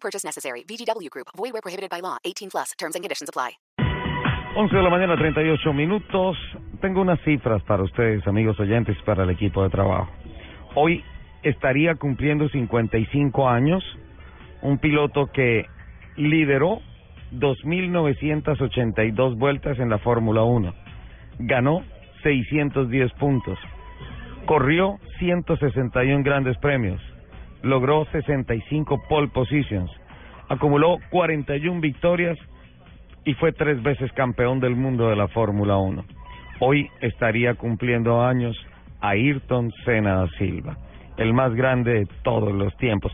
Purchase necessary. VGW Group. Void where prohibited by law. 18 plus. Terms and conditions apply. 11 de la mañana, 38 minutos. Tengo unas cifras para ustedes, amigos oyentes, para el equipo de trabajo. Hoy estaría cumpliendo 55 años un piloto que lideró 2.982 vueltas en la Fórmula 1. Ganó 610 puntos. Corrió 161 grandes premios. Logró 65 pole positions. Acumuló 41 victorias y fue tres veces campeón del mundo de la Fórmula 1. Hoy estaría cumpliendo años Ayrton Senna da Silva, el más grande de todos los tiempos.